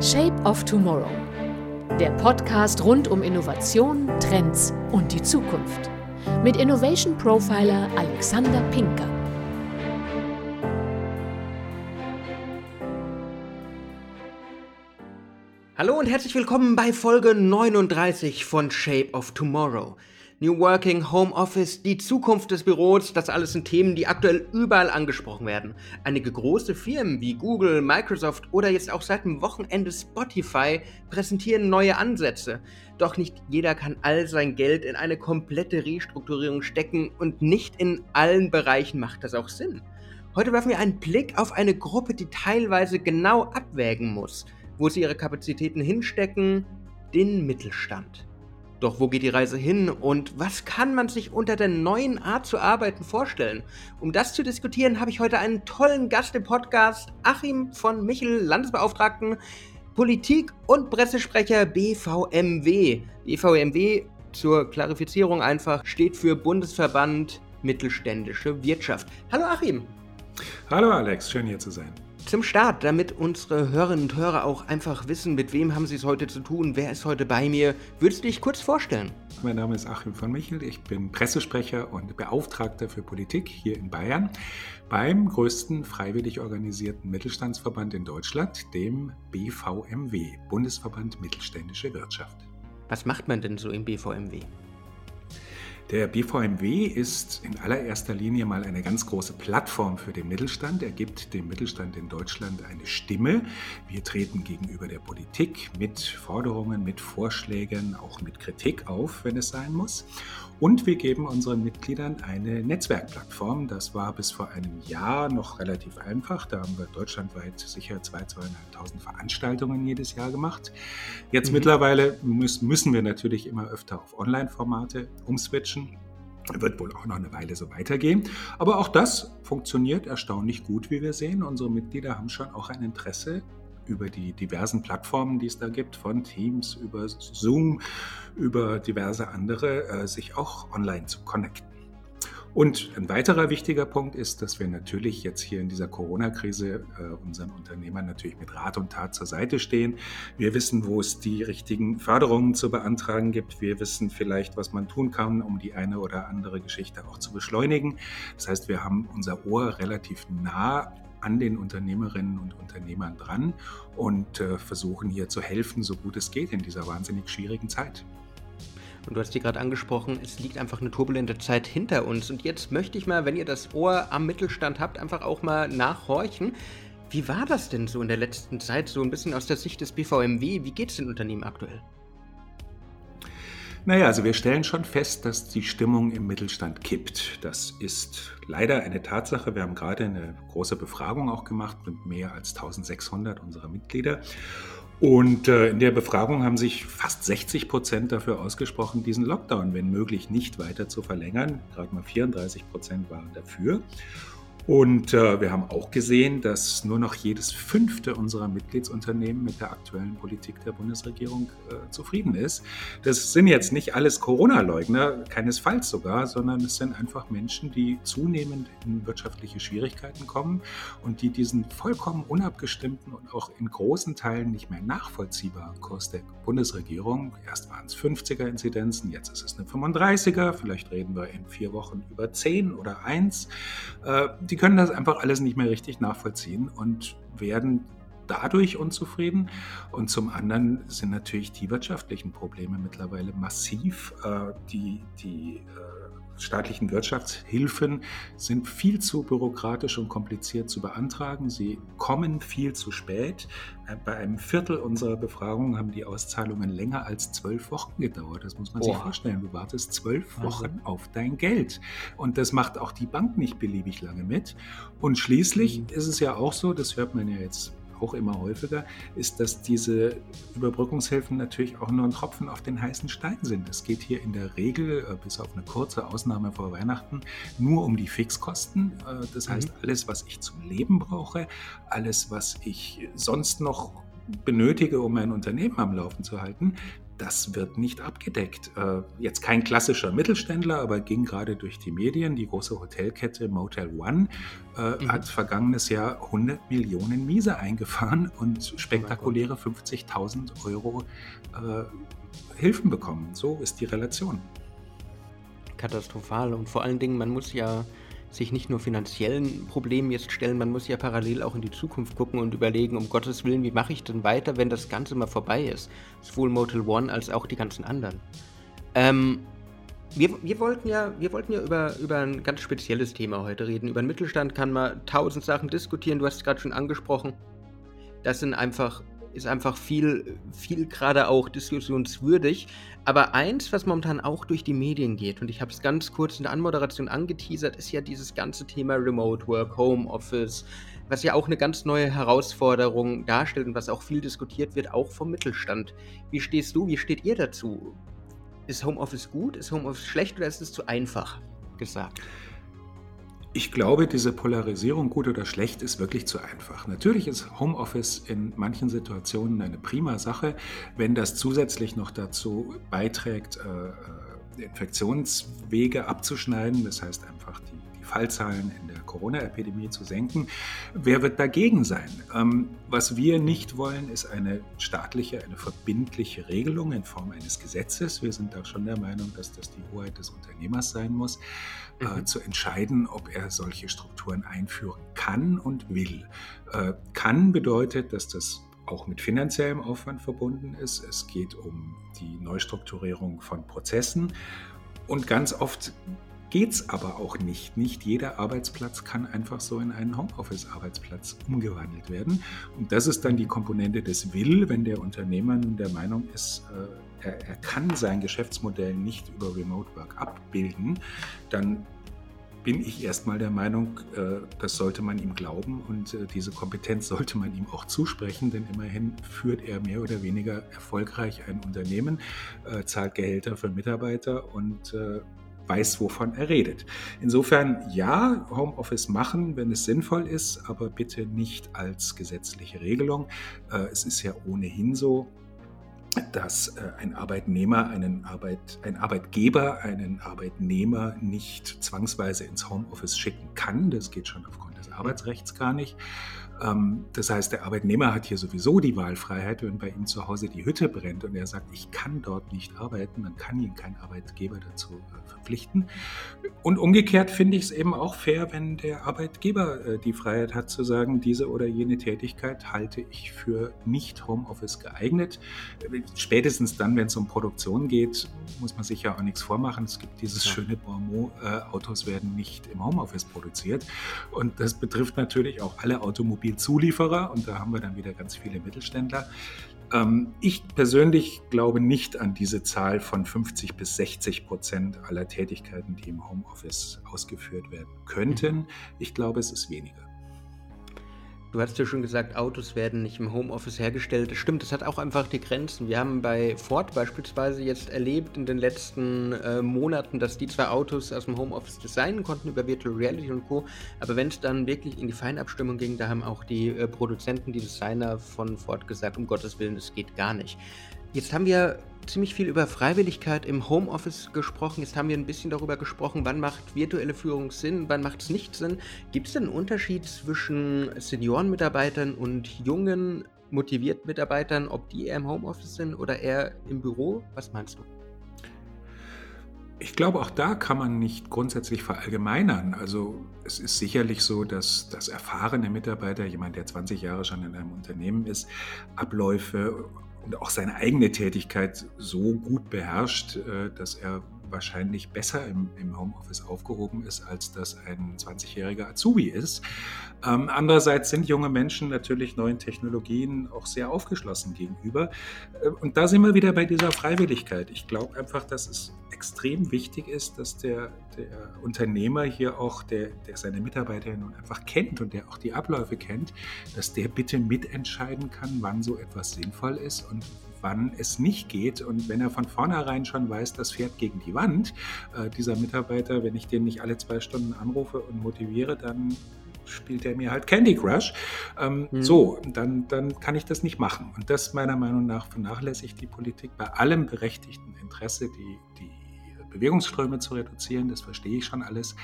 Shape of Tomorrow. Der Podcast rund um Innovation, Trends und die Zukunft. Mit Innovation Profiler Alexander Pinker. Hallo und herzlich willkommen bei Folge 39 von Shape of Tomorrow. New Working, Home Office, die Zukunft des Büros, das alles sind Themen, die aktuell überall angesprochen werden. Einige große Firmen wie Google, Microsoft oder jetzt auch seit dem Wochenende Spotify präsentieren neue Ansätze. Doch nicht jeder kann all sein Geld in eine komplette Restrukturierung stecken und nicht in allen Bereichen macht das auch Sinn. Heute werfen wir einen Blick auf eine Gruppe, die teilweise genau abwägen muss, wo sie ihre Kapazitäten hinstecken, den Mittelstand. Doch wo geht die Reise hin und was kann man sich unter der neuen Art zu arbeiten vorstellen? Um das zu diskutieren, habe ich heute einen tollen Gast im Podcast, Achim von Michel, Landesbeauftragten Politik und Pressesprecher BVMW. BVMW zur Klarifizierung einfach steht für Bundesverband Mittelständische Wirtschaft. Hallo Achim. Hallo Alex, schön hier zu sein zum Start, damit unsere Hörerinnen und Hörer auch einfach wissen, mit wem haben sie es heute zu tun, wer ist heute bei mir, würdest du dich kurz vorstellen? Mein Name ist Achim von Michel, ich bin Pressesprecher und Beauftragter für Politik hier in Bayern beim größten freiwillig organisierten Mittelstandsverband in Deutschland, dem BVMW, Bundesverband Mittelständische Wirtschaft. Was macht man denn so im BVMW? Der BVMW ist in allererster Linie mal eine ganz große Plattform für den Mittelstand. Er gibt dem Mittelstand in Deutschland eine Stimme. Wir treten gegenüber der Politik mit Forderungen, mit Vorschlägen, auch mit Kritik auf, wenn es sein muss. Und wir geben unseren Mitgliedern eine Netzwerkplattform. Das war bis vor einem Jahr noch relativ einfach. Da haben wir deutschlandweit sicher 2.000, 2.500 Veranstaltungen jedes Jahr gemacht. Jetzt mhm. mittlerweile müssen wir natürlich immer öfter auf Online-Formate umswitchen. Wird wohl auch noch eine Weile so weitergehen. Aber auch das funktioniert erstaunlich gut, wie wir sehen. Unsere Mitglieder haben schon auch ein Interesse über die diversen Plattformen, die es da gibt, von Teams über Zoom, über diverse andere, äh, sich auch online zu connecten. Und ein weiterer wichtiger Punkt ist, dass wir natürlich jetzt hier in dieser Corona-Krise äh, unseren Unternehmern natürlich mit Rat und Tat zur Seite stehen. Wir wissen, wo es die richtigen Förderungen zu beantragen gibt. Wir wissen vielleicht, was man tun kann, um die eine oder andere Geschichte auch zu beschleunigen. Das heißt, wir haben unser Ohr relativ nah an den Unternehmerinnen und Unternehmern dran und äh, versuchen hier zu helfen, so gut es geht in dieser wahnsinnig schwierigen Zeit. Und du hast dir gerade angesprochen, es liegt einfach eine turbulente Zeit hinter uns. Und jetzt möchte ich mal, wenn ihr das Ohr am Mittelstand habt, einfach auch mal nachhorchen. Wie war das denn so in der letzten Zeit, so ein bisschen aus der Sicht des BVMW? Wie geht es den Unternehmen aktuell? Naja, also wir stellen schon fest, dass die Stimmung im Mittelstand kippt. Das ist leider eine Tatsache. Wir haben gerade eine große Befragung auch gemacht mit mehr als 1600 unserer Mitglieder. Und äh, in der Befragung haben sich fast 60 Prozent dafür ausgesprochen, diesen Lockdown, wenn möglich, nicht weiter zu verlängern. Gerade mal 34 Prozent waren dafür. Und äh, wir haben auch gesehen, dass nur noch jedes fünfte unserer Mitgliedsunternehmen mit der aktuellen Politik der Bundesregierung äh, zufrieden ist. Das sind jetzt nicht alles Corona-Leugner, keinesfalls sogar, sondern es sind einfach Menschen, die zunehmend in wirtschaftliche Schwierigkeiten kommen und die diesen vollkommen unabgestimmten und auch in großen Teilen nicht mehr nachvollziehbaren Kurs der Bundesregierung, erst waren es 50er-Inzidenzen, jetzt ist es eine 35er, vielleicht reden wir in vier Wochen über 10 oder 1, äh, können das einfach alles nicht mehr richtig nachvollziehen und werden dadurch unzufrieden. Und zum anderen sind natürlich die wirtschaftlichen Probleme mittlerweile massiv. Äh, die die äh, staatlichen Wirtschaftshilfen sind viel zu bürokratisch und kompliziert zu beantragen. Sie kommen viel zu spät. Äh, bei einem Viertel unserer Befragungen haben die Auszahlungen länger als zwölf Wochen gedauert. Das muss man Boah. sich vorstellen. Du wartest zwölf Wochen also. auf dein Geld. Und das macht auch die Bank nicht beliebig lange mit. Und schließlich mhm. ist es ja auch so, das hört man ja jetzt auch immer häufiger, ist, dass diese Überbrückungshilfen natürlich auch nur ein Tropfen auf den heißen Stein sind. Es geht hier in der Regel, äh, bis auf eine kurze Ausnahme vor Weihnachten, nur um die Fixkosten. Äh, das heißt, mhm. alles, was ich zum Leben brauche, alles, was ich sonst noch benötige, um mein Unternehmen am Laufen zu halten, das wird nicht abgedeckt. Äh, jetzt kein klassischer Mittelständler, aber ging gerade durch die Medien. Die große Hotelkette Motel One äh, mhm. hat vergangenes Jahr 100 Millionen Miese eingefahren und spektakuläre 50.000 Euro äh, Hilfen bekommen. So ist die Relation. Katastrophal und vor allen Dingen, man muss ja sich nicht nur finanziellen Problemen jetzt stellen, man muss ja parallel auch in die Zukunft gucken und überlegen, um Gottes Willen, wie mache ich denn weiter, wenn das Ganze mal vorbei ist? Sowohl Motel One als auch die ganzen anderen. Ähm, wir, wir, wollten ja, wir wollten ja über, über ein ganz spezielles Thema heute reden. Über den Mittelstand kann man tausend Sachen diskutieren. Du hast es gerade schon angesprochen. Das sind einfach ist einfach viel, viel gerade auch diskussionswürdig. Aber eins, was momentan auch durch die Medien geht, und ich habe es ganz kurz in der Anmoderation angeteasert, ist ja dieses ganze Thema Remote Work, Home Office, was ja auch eine ganz neue Herausforderung darstellt und was auch viel diskutiert wird, auch vom Mittelstand. Wie stehst du, wie steht ihr dazu? Ist Homeoffice gut, ist Homeoffice schlecht oder ist es zu einfach gesagt? Ich glaube, diese Polarisierung gut oder schlecht ist wirklich zu einfach. Natürlich ist Homeoffice in manchen Situationen eine prima Sache, wenn das zusätzlich noch dazu beiträgt, äh, äh, Infektionswege abzuschneiden, das heißt einfach die, die Fallzahlen in der Corona-Epidemie zu senken. Wer wird dagegen sein? Ähm, was wir nicht wollen, ist eine staatliche, eine verbindliche Regelung in Form eines Gesetzes. Wir sind da schon der Meinung, dass das die Hoheit des Unternehmers sein muss. Äh, mhm. zu entscheiden, ob er solche Strukturen einführen kann und will. Äh, kann bedeutet, dass das auch mit finanziellem Aufwand verbunden ist. Es geht um die Neustrukturierung von Prozessen und ganz oft geht es aber auch nicht. Nicht jeder Arbeitsplatz kann einfach so in einen Homeoffice-Arbeitsplatz umgewandelt werden. Und das ist dann die Komponente des Will, wenn der Unternehmer nun der Meinung ist, äh, er, er kann sein Geschäftsmodell nicht über Remote Work abbilden, dann bin ich erstmal der Meinung, äh, das sollte man ihm glauben und äh, diese Kompetenz sollte man ihm auch zusprechen, denn immerhin führt er mehr oder weniger erfolgreich ein Unternehmen, zahlt Gehälter für Mitarbeiter und weiß, wovon er redet. Insofern ja, Homeoffice machen, wenn es sinnvoll ist, aber bitte nicht als gesetzliche Regelung. Es ist ja ohnehin so, dass äh, ein Arbeitnehmer einen Arbeit, ein Arbeitgeber einen Arbeitnehmer nicht zwangsweise ins Homeoffice schicken kann. Das geht schon aufgrund des Arbeitsrechts gar nicht. Ähm, das heißt, der Arbeitnehmer hat hier sowieso die Wahlfreiheit, wenn bei ihm zu Hause die Hütte brennt und er sagt, ich kann dort nicht arbeiten, dann kann ihn kein Arbeitgeber dazu äh, verpflichten. Und umgekehrt finde ich es eben auch fair, wenn der Arbeitgeber äh, die Freiheit hat zu sagen, diese oder jene Tätigkeit halte ich für nicht Homeoffice geeignet. Spätestens dann, wenn es um Produktion geht, muss man sich ja auch nichts vormachen. Es gibt dieses ja. schöne Bonmot, äh, Autos werden nicht im Homeoffice produziert. Und das betrifft natürlich auch alle Automobil Automobilzulieferer und da haben wir dann wieder ganz viele Mittelständler. Ähm, ich persönlich glaube nicht an diese Zahl von 50 bis 60 Prozent aller Tätigkeiten, die im Homeoffice ausgeführt werden könnten. Ich glaube, es ist weniger. Du hast ja schon gesagt, Autos werden nicht im Homeoffice hergestellt. Das stimmt, das hat auch einfach die Grenzen. Wir haben bei Ford beispielsweise jetzt erlebt in den letzten äh, Monaten, dass die zwei Autos aus dem Homeoffice designen konnten über Virtual Reality und Co. Aber wenn es dann wirklich in die Feinabstimmung ging, da haben auch die äh, Produzenten, die Designer von Ford gesagt, um Gottes Willen, das geht gar nicht. Jetzt haben wir ziemlich viel über Freiwilligkeit im Homeoffice gesprochen. Jetzt haben wir ein bisschen darüber gesprochen, wann macht virtuelle Führung Sinn, wann macht es nicht Sinn. Gibt es denn einen Unterschied zwischen Seniorenmitarbeitern und jungen, motivierten Mitarbeitern, ob die eher im Homeoffice sind oder eher im Büro? Was meinst du? Ich glaube, auch da kann man nicht grundsätzlich verallgemeinern. Also es ist sicherlich so, dass, dass erfahrene Mitarbeiter, jemand, der 20 Jahre schon in einem Unternehmen ist, Abläufe und auch seine eigene Tätigkeit so gut beherrscht, äh, dass er wahrscheinlich besser im, im Homeoffice aufgehoben ist, als das ein 20-jähriger Azubi ist. Ähm, andererseits sind junge Menschen natürlich neuen Technologien auch sehr aufgeschlossen gegenüber. Äh, und da sind wir wieder bei dieser Freiwilligkeit. Ich glaube einfach, dass es extrem wichtig ist, dass der, der Unternehmer hier auch, der, der seine Mitarbeiter nun einfach kennt und der auch die Abläufe kennt, dass der bitte mitentscheiden kann, wann so etwas sinnvoll ist und wann es nicht geht. Und wenn er von vornherein schon weiß, das fährt gegen die Wand, äh, dieser Mitarbeiter, wenn ich den nicht alle zwei Stunden anrufe und motiviere, dann spielt er mir halt Candy Crush. Ähm, mhm. So, dann, dann kann ich das nicht machen. Und das meiner Meinung nach vernachlässigt die Politik bei allem berechtigten Interesse, die, die Bewegungsströme zu reduzieren, das verstehe ich schon alles.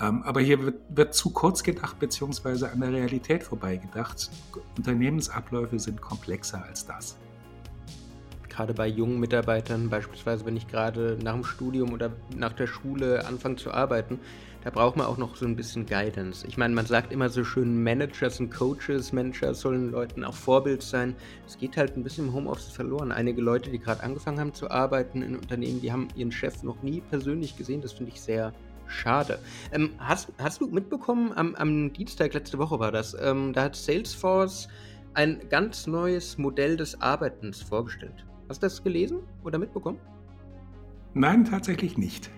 Ähm, aber hier wird, wird, zu kurz gedacht, beziehungsweise an der Realität vorbeigedacht. Unternehmensabläufe sind komplexer als das gerade bei jungen Mitarbeitern, beispielsweise wenn ich gerade nach dem Studium oder nach der Schule anfange zu arbeiten, da braucht man auch noch so ein bisschen Guidance. Ich meine, man sagt immer so schön, Manager sind Coaches, Manager sollen Leuten auch Vorbild sein. Es geht halt ein bisschen im Homeoffice verloren. Einige Leute, die gerade angefangen haben zu arbeiten in Unternehmen, die haben ihren Chef noch nie persönlich gesehen. Das finde ich sehr schade. Ähm, hast, hast du mitbekommen, am, am Dienstag letzte Woche war das, ähm, da hat Salesforce ein ganz neues Modell des Arbeitens vorgestellt. Hast du das gelesen oder mitbekommen? Nein, tatsächlich nicht.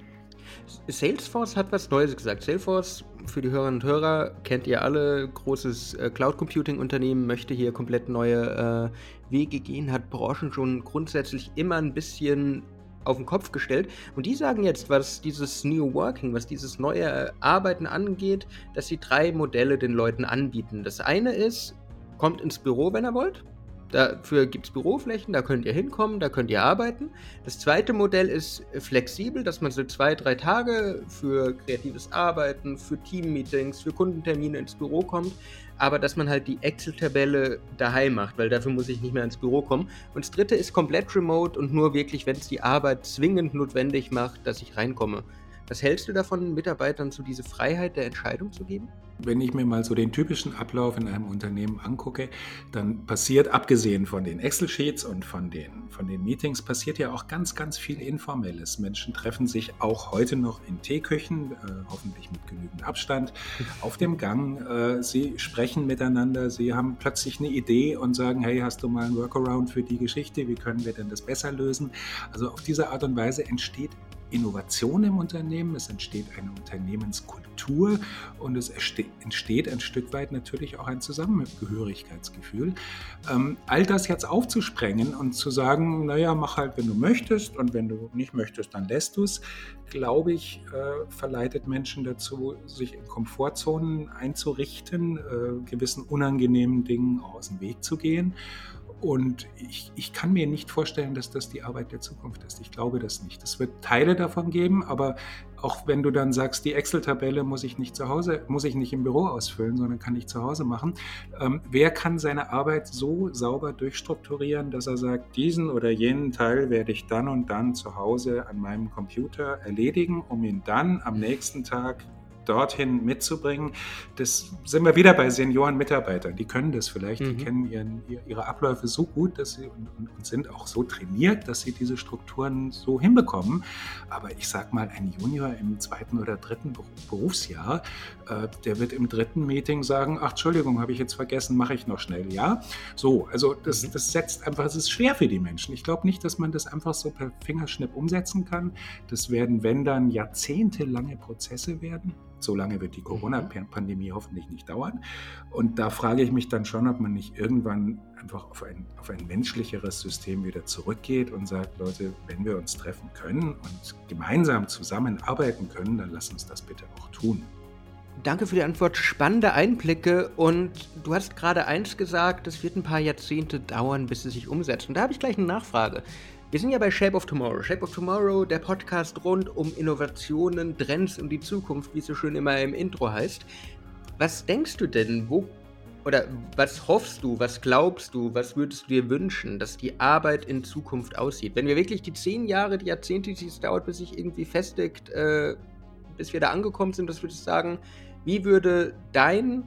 Salesforce hat was Neues gesagt. Salesforce, für die Hörerinnen und Hörer, kennt ihr alle, großes äh, Cloud Computing Unternehmen, möchte hier komplett neue äh, Wege gehen, hat Branchen schon grundsätzlich immer ein bisschen auf den Kopf gestellt. Und die sagen jetzt, was dieses New Working, was dieses neue Arbeiten angeht, dass sie drei Modelle den Leuten anbieten. Das eine ist, kommt ins Büro, wenn ihr wollt. Dafür gibt es Büroflächen, da könnt ihr hinkommen, da könnt ihr arbeiten. Das zweite Modell ist flexibel, dass man so zwei, drei Tage für kreatives Arbeiten, für Teammeetings, für Kundentermine ins Büro kommt, aber dass man halt die Excel-Tabelle daheim macht, weil dafür muss ich nicht mehr ins Büro kommen. Und das dritte ist komplett remote und nur wirklich, wenn es die Arbeit zwingend notwendig macht, dass ich reinkomme. Was hältst du davon, Mitarbeitern so diese Freiheit der Entscheidung zu geben? Wenn ich mir mal so den typischen Ablauf in einem Unternehmen angucke, dann passiert, abgesehen von den Excel-Sheets und von den, von den Meetings, passiert ja auch ganz, ganz viel Informelles. Menschen treffen sich auch heute noch in Teeküchen, äh, hoffentlich mit genügend Abstand, auf dem Gang. Äh, sie sprechen miteinander, sie haben plötzlich eine Idee und sagen, hey, hast du mal einen Workaround für die Geschichte? Wie können wir denn das besser lösen? Also auf diese Art und Weise entsteht Innovation im Unternehmen, es entsteht eine Unternehmenskultur und es entsteht ein Stück weit natürlich auch ein Zusammengehörigkeitsgefühl. Ähm, all das jetzt aufzusprengen und zu sagen, naja, mach halt, wenn du möchtest und wenn du nicht möchtest, dann lässt du es, glaube ich, äh, verleitet Menschen dazu, sich in Komfortzonen einzurichten, äh, gewissen unangenehmen Dingen aus dem Weg zu gehen. Und ich, ich kann mir nicht vorstellen, dass das die Arbeit der Zukunft ist. Ich glaube das nicht. Es wird Teile davon geben, aber auch wenn du dann sagst, die Excel-Tabelle muss ich nicht zu Hause, muss ich nicht im Büro ausfüllen, sondern kann ich zu Hause machen. Ähm, wer kann seine Arbeit so sauber durchstrukturieren, dass er sagt, diesen oder jenen Teil werde ich dann und dann zu Hause an meinem Computer erledigen, um ihn dann am nächsten Tag dorthin mitzubringen. Das sind wir wieder bei Senioren-Mitarbeitern. Die können das vielleicht, mhm. die kennen ihren, ihre Abläufe so gut dass sie, und, und, sind auch so trainiert, dass sie diese Strukturen so hinbekommen. Aber ich sag mal, ein Junior im zweiten oder dritten Berufsjahr, äh, der wird im dritten Meeting sagen, ach Entschuldigung, habe ich jetzt vergessen, mache ich noch schnell. Ja, so, also das, mhm. das setzt einfach, es ist schwer für die Menschen. Ich glaube nicht, dass man das einfach so per Fingerschnipp umsetzen kann. Das werden, wenn dann, jahrzehntelange Prozesse werden. So lange wird die mhm. Corona-Pandemie hoffentlich nicht dauern. Und da frage ich mich dann schon, ob man nicht irgendwann einfach auf ein, auf ein menschlicheres System wieder zurückgeht und sagt, Leute, wenn wir uns treffen können und gemeinsam zusammenarbeiten können, dann lass uns das bitte auch tun. Danke für die Antwort. Spannende Einblicke. Und du hast gerade eins gesagt, es wird ein paar Jahrzehnte dauern, bis es sich umsetzt. Und da habe ich gleich eine Nachfrage. Wir sind ja bei Shape of Tomorrow. Shape of Tomorrow, der Podcast rund um Innovationen, Trends und die Zukunft, wie es so schön immer im Intro heißt. Was denkst du denn, wo oder was hoffst du, was glaubst du, was würdest du dir wünschen, dass die Arbeit in Zukunft aussieht? Wenn wir wirklich die zehn Jahre, die Jahrzehnte, die es dauert, bis sich irgendwie festigt, äh, bis wir da angekommen sind, was würdest du sagen, wie würde dein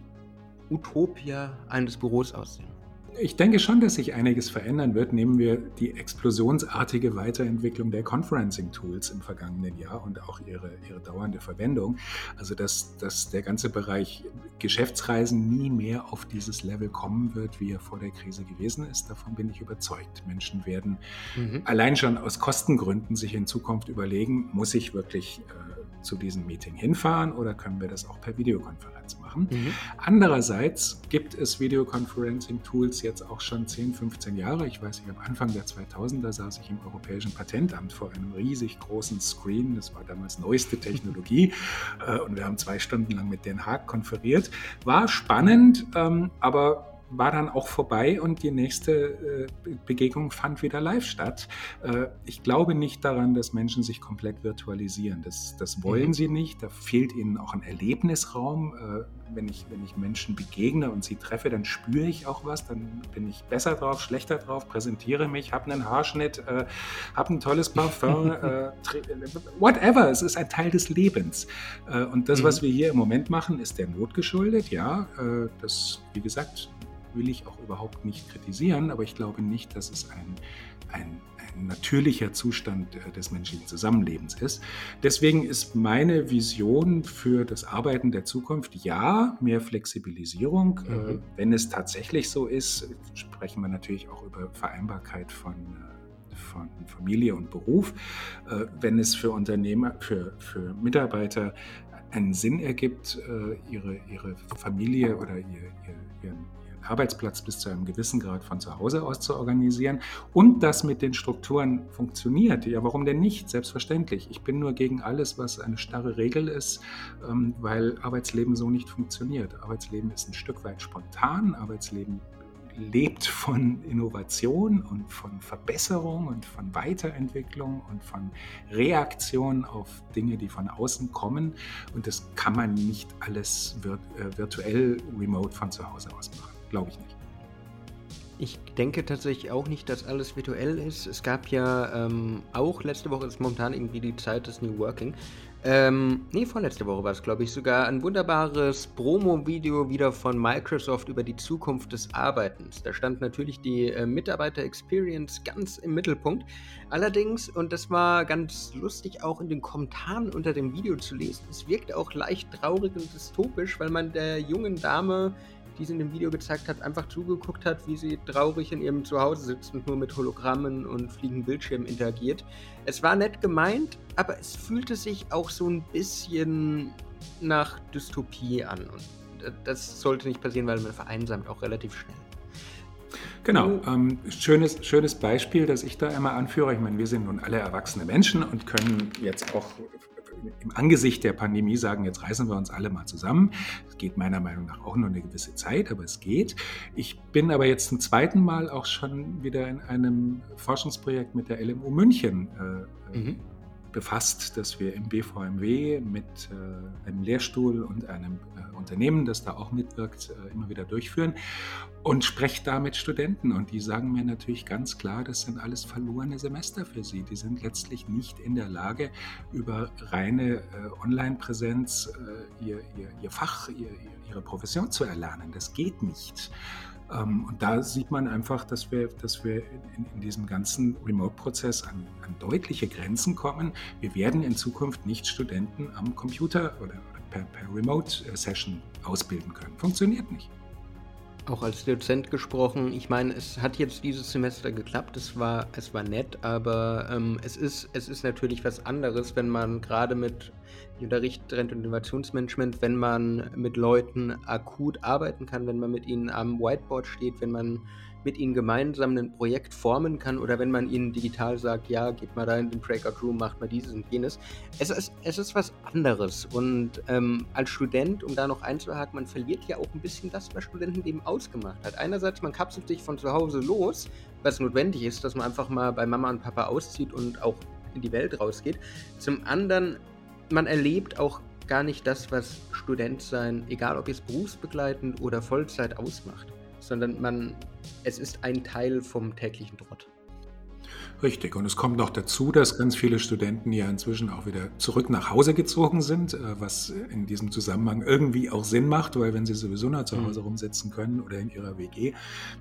Utopia eines Büros aussehen? Ich denke schon, dass sich einiges verändern wird. Nehmen wir die explosionsartige Weiterentwicklung der Conferencing-Tools im vergangenen Jahr und auch ihre, ihre dauernde Verwendung. Also, dass, dass der ganze Bereich Geschäftsreisen nie mehr auf dieses Level kommen wird, wie er vor der Krise gewesen ist. Davon bin ich überzeugt. Menschen werden mhm. allein schon aus Kostengründen sich in Zukunft überlegen, muss ich wirklich äh, zu diesem Meeting hinfahren oder können wir das auch per Videokonferenz machen? Mhm. Andererseits gibt es Videoconferencing-Tools jetzt auch schon 10, 15 Jahre. Ich weiß, ich am Anfang der 2000er saß ich im Europäischen Patentamt vor einem riesig großen Screen. Das war damals neueste Technologie äh, und wir haben zwei Stunden lang mit Den Haag konferiert. War spannend, ähm, aber war dann auch vorbei und die nächste äh, Begegnung fand wieder live statt. Äh, ich glaube nicht daran, dass Menschen sich komplett virtualisieren. Das, das wollen mhm. sie nicht. Da fehlt ihnen auch ein Erlebnisraum. Äh, wenn, ich, wenn ich Menschen begegne und sie treffe, dann spüre ich auch was. Dann bin ich besser drauf, schlechter drauf, präsentiere mich, habe einen Haarschnitt, habe ein tolles Parfum, whatever. Es ist ein Teil des Lebens. und das, mhm. was wir hier im Moment machen, ist der Not geschuldet. Ja, das, wie gesagt, will ich auch überhaupt nicht kritisieren, aber ich glaube nicht, dass es ein, ein, ein natürlicher Zustand äh, des menschlichen Zusammenlebens ist. Deswegen ist meine Vision für das Arbeiten der Zukunft ja mehr Flexibilisierung. Äh, mhm. Wenn es tatsächlich so ist, sprechen wir natürlich auch über Vereinbarkeit von äh, von Familie und Beruf. Wenn es für Unternehmer, für, für Mitarbeiter einen Sinn ergibt, ihre, ihre Familie oder ihr, ihr, ihren, Arbeitsplatz bis zu einem gewissen Grad von zu Hause aus zu organisieren und das mit den Strukturen funktioniert. Ja, warum denn nicht? Selbstverständlich. Ich bin nur gegen alles, was eine starre Regel ist, ähm, weil Arbeitsleben so nicht funktioniert. Arbeitsleben ist ein Stück weit spontan. Arbeitsleben lebt von Innovation und von Verbesserung und von Weiterentwicklung und von Reaktion auf Dinge, die von außen kommen. Und das kann man nicht alles äh, virtuell remote von zu Hause aus machen. Glaube ich nicht. Ich denke tatsächlich auch nicht, dass alles virtuell ist. Es gab ja ähm, auch letzte Woche, ist momentan irgendwie die Zeit des New Working. Ähm, nee, vorletzte Woche war es, glaube ich, sogar ein wunderbares Promo-Video wieder von Microsoft über die Zukunft des Arbeitens. Da stand natürlich die äh, Mitarbeiter-Experience ganz im Mittelpunkt. Allerdings, und das war ganz lustig auch in den Kommentaren unter dem Video zu lesen, es wirkt auch leicht traurig und dystopisch, weil man der jungen Dame die sie in dem Video gezeigt hat, einfach zugeguckt hat, wie sie traurig in ihrem Zuhause sitzt und nur mit Hologrammen und fliegenden Bildschirmen interagiert. Es war nett gemeint, aber es fühlte sich auch so ein bisschen nach Dystopie an. Und das sollte nicht passieren, weil man vereinsamt auch relativ schnell. Genau, ähm, schönes, schönes Beispiel, das ich da immer anführe. Ich meine, wir sind nun alle erwachsene Menschen und können jetzt auch im Angesicht der Pandemie sagen, jetzt reißen wir uns alle mal zusammen. Es geht meiner Meinung nach auch nur eine gewisse Zeit, aber es geht. Ich bin aber jetzt zum zweiten Mal auch schon wieder in einem Forschungsprojekt mit der LMU München äh, mhm befasst, dass wir im BVMW mit äh, einem Lehrstuhl und einem äh, Unternehmen, das da auch mitwirkt, äh, immer wieder durchführen und spreche da mit Studenten und die sagen mir natürlich ganz klar, das sind alles verlorene Semester für sie. Die sind letztlich nicht in der Lage, über reine äh, Online-Präsenz äh, ihr, ihr, ihr, Fach, ihr, ihre Profession zu erlernen. Das geht nicht. Ähm, und da sieht man einfach, dass wir, dass wir in, in diesem ganzen Remote-Prozess an, an, deutliche Grenzen kommen. Wir werden in Zukunft nicht Studenten am Computer oder per, per Remote-Session ausbilden können. Funktioniert nicht auch als Dozent gesprochen. Ich meine, es hat jetzt dieses Semester geklappt, es war, es war nett, aber ähm, es, ist, es ist natürlich was anderes, wenn man gerade mit Unterricht, Trend- und Innovationsmanagement, wenn man mit Leuten akut arbeiten kann, wenn man mit ihnen am Whiteboard steht, wenn man mit ihnen gemeinsam ein Projekt formen kann oder wenn man ihnen digital sagt, ja, geht mal da in den Breakout Room, macht mal dieses und jenes. Es ist, es ist was anderes und ähm, als Student, um da noch einzuhaken, man verliert ja auch ein bisschen das, was Studentenleben ausgemacht hat. Einerseits, man kapselt sich von zu Hause los, was notwendig ist, dass man einfach mal bei Mama und Papa auszieht und auch in die Welt rausgeht. Zum anderen, man erlebt auch gar nicht das, was Student sein, egal ob jetzt berufsbegleitend oder Vollzeit ausmacht sondern man, es ist ein Teil vom täglichen Trott. Richtig. Und es kommt noch dazu, dass ganz viele Studenten ja inzwischen auch wieder zurück nach Hause gezogen sind, äh, was in diesem Zusammenhang irgendwie auch Sinn macht, weil wenn sie sowieso noch zu Hause mhm. rumsitzen können oder in ihrer WG,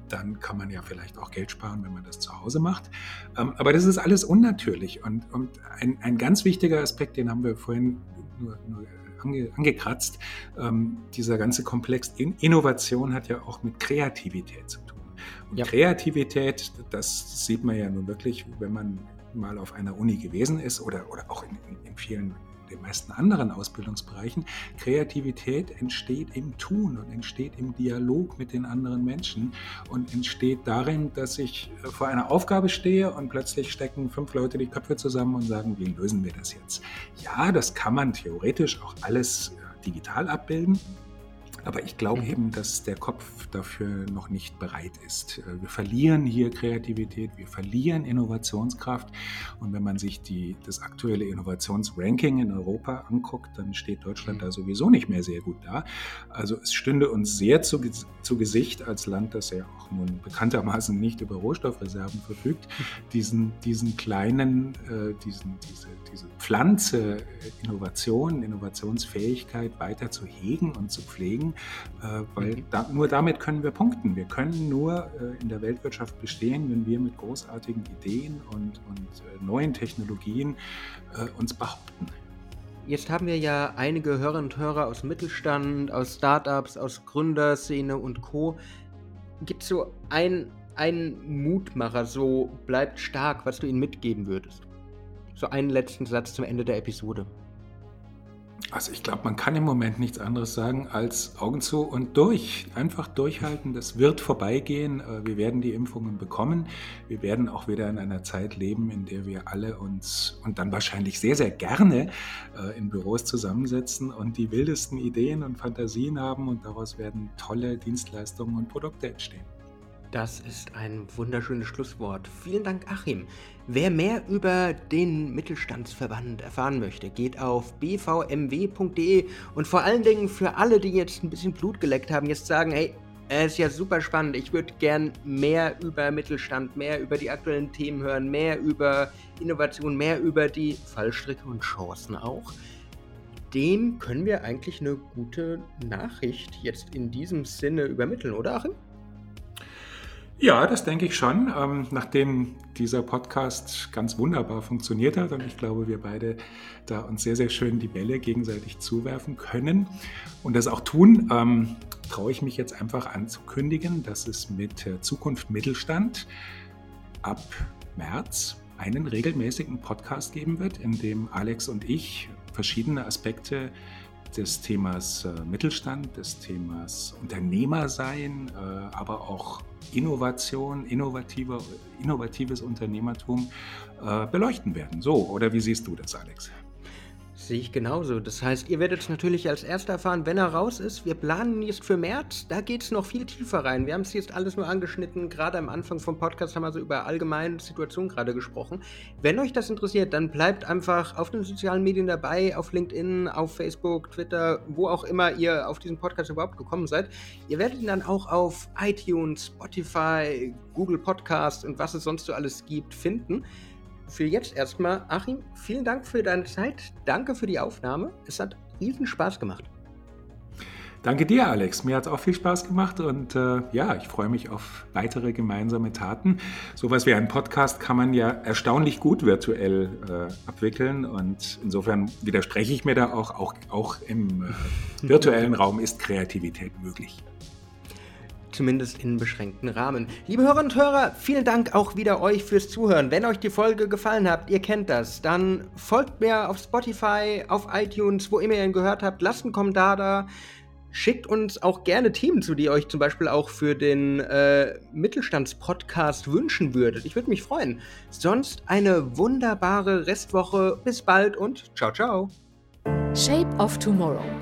dann kann man ja vielleicht auch Geld sparen, wenn man das zu Hause macht. Ähm, aber das ist alles unnatürlich. Und, und ein, ein ganz wichtiger Aspekt, den haben wir vorhin nur, nur ange, angekratzt. Ähm, dieser ganze Komplex in Innovation hat ja auch mit Kreativität zu tun. Und ja. Kreativität, das sieht man ja nun wirklich, wenn man mal auf einer Uni gewesen ist oder, oder auch in, in, in vielen den meisten anderen Ausbildungsbereichen. Kreativität entsteht im Tun und entsteht im Dialog mit den anderen Menschen und entsteht darin, dass ich äh, vor einer Aufgabe stehe und plötzlich stecken fünf Leute die Köpfe zusammen und sagen, wie lösen wir das jetzt? Ja, das kann man theoretisch auch alles äh, digital abbilden. Aber ich glaube mhm. eben, dass der Kopf dafür noch nicht bereit ist. Äh, wir verlieren hier Kreativität, wir verlieren Innovationskraft. Und wenn man sich die, das aktuelle Innovationsranking in Europa anguckt, dann steht Deutschland mhm. da sowieso nicht mehr sehr gut da. Also es stünde uns sehr zu, zu Gesicht als Land, das ja auch nun bekanntermaßen nicht über Rohstoffreserven verfügt, diesen, diesen kleinen, äh, diesen, diese, diese Pflanze äh, Innovation, Innovationsfähigkeit weiter zu hegen und zu pflegen äh, weil da, nur damit können wir punkten. Wir können nur äh, in der Weltwirtschaft bestehen, wenn wir mit großartigen Ideen und, und äh, neuen Technologien uns behaupten. Jetzt haben wir ja einige Hörerinnen und Hörer aus Mittelstand, aus Startups, aus Gründerszene und Co. Gibt es so einen, einen Mutmacher, so bleibt stark, was du ihnen mitgeben würdest? So einen letzten Satz zum Ende der Episode. Also ich glaube, man kann im Moment nichts anderes sagen als Augen zu und durch. Einfach durchhalten. Das wird vorbeigehen. Äh, wir werden die Impfungen bekommen. Wir werden auch wieder in einer Zeit leben, in der wir alle uns und dann wahrscheinlich sehr, sehr gerne äh, in Büros zusammensetzen und die wildesten Ideen und Fantasien haben und daraus werden tolle Dienstleistungen und Produkte entstehen. Das ist ein wunderschönes Schlusswort. Vielen Dank, Achim. Wer mehr über den Mittelstandsverband erfahren möchte, geht auf bvmw.de und vor allen Dingen für alle, die jetzt ein bisschen Blut geleckt haben, jetzt sagen, hey, es ist ja super spannend. Ich würde gern mehr über Mittelstand, mehr über die aktuellen Themen hören, mehr über Innovation, mehr über die Fallstricke und Chancen auch. Dem können wir eigentlich eine gute Nachricht jetzt in diesem Sinne übermitteln, oder Achim? Ja, das denke ich schon. Ähm, nachdem dieser Podcast ganz wunderbar funktioniert hat und ich glaube, wir beide da uns sehr, sehr schön die Bälle gegenseitig zuwerfen können und das auch tun, ähm, traue ich mich jetzt einfach anzukündigen, dass es mit Zukunft Mittelstand ab März einen regelmäßigen Podcast geben wird, in dem Alex und ich verschiedene Aspekte des Themas äh, Mittelstand, des Themas Unternehmersein, äh, aber auch Innovation, innovative, innovatives Unternehmertum äh, beleuchten werden. So, oder wie siehst du das, Alex? Sehe ich genauso. Das heißt, ihr werdet es natürlich als erster erfahren, wenn er raus ist. Wir planen jetzt für März, da geht es noch viel tiefer rein. Wir haben es jetzt alles nur angeschnitten. Gerade am Anfang vom Podcast haben wir so über allgemeine Situationen gerade gesprochen. Wenn euch das interessiert, dann bleibt einfach auf den sozialen Medien dabei, auf LinkedIn, auf Facebook, Twitter, wo auch immer ihr auf diesen Podcast überhaupt gekommen seid. Ihr werdet ihn dann auch auf iTunes, Spotify, Google Podcasts und was es sonst so alles gibt finden für jetzt erstmal, Achim, vielen Dank für deine Zeit. Danke für die Aufnahme. Es hat riesen Spaß gemacht. Danke dir, Alex. Mir hat es auch viel Spaß gemacht und äh, ja, ich freue mich auf weitere gemeinsame Taten. Sowas wie ein Podcast kann man ja erstaunlich gut virtuell äh, abwickeln und insofern widerspreche ich mir da auch, auch, auch im äh, virtuellen Raum ist Kreativität möglich zumindest in beschränkten Rahmen. Liebe Hörerinnen und Hörer, vielen Dank auch wieder euch fürs Zuhören. Wenn euch die Folge gefallen hat, ihr kennt das, dann folgt mir auf Spotify, auf iTunes, wo immer ihr ihn gehört habt, lasst einen Kommentar da. Schickt uns auch gerne Themen zu, die ihr euch zum Beispiel auch für den äh, Mittelstandspodcast wünschen würdet. Ich würde mich freuen. Sonst eine wunderbare Restwoche. Bis bald und ciao, ciao. Shape of Tomorrow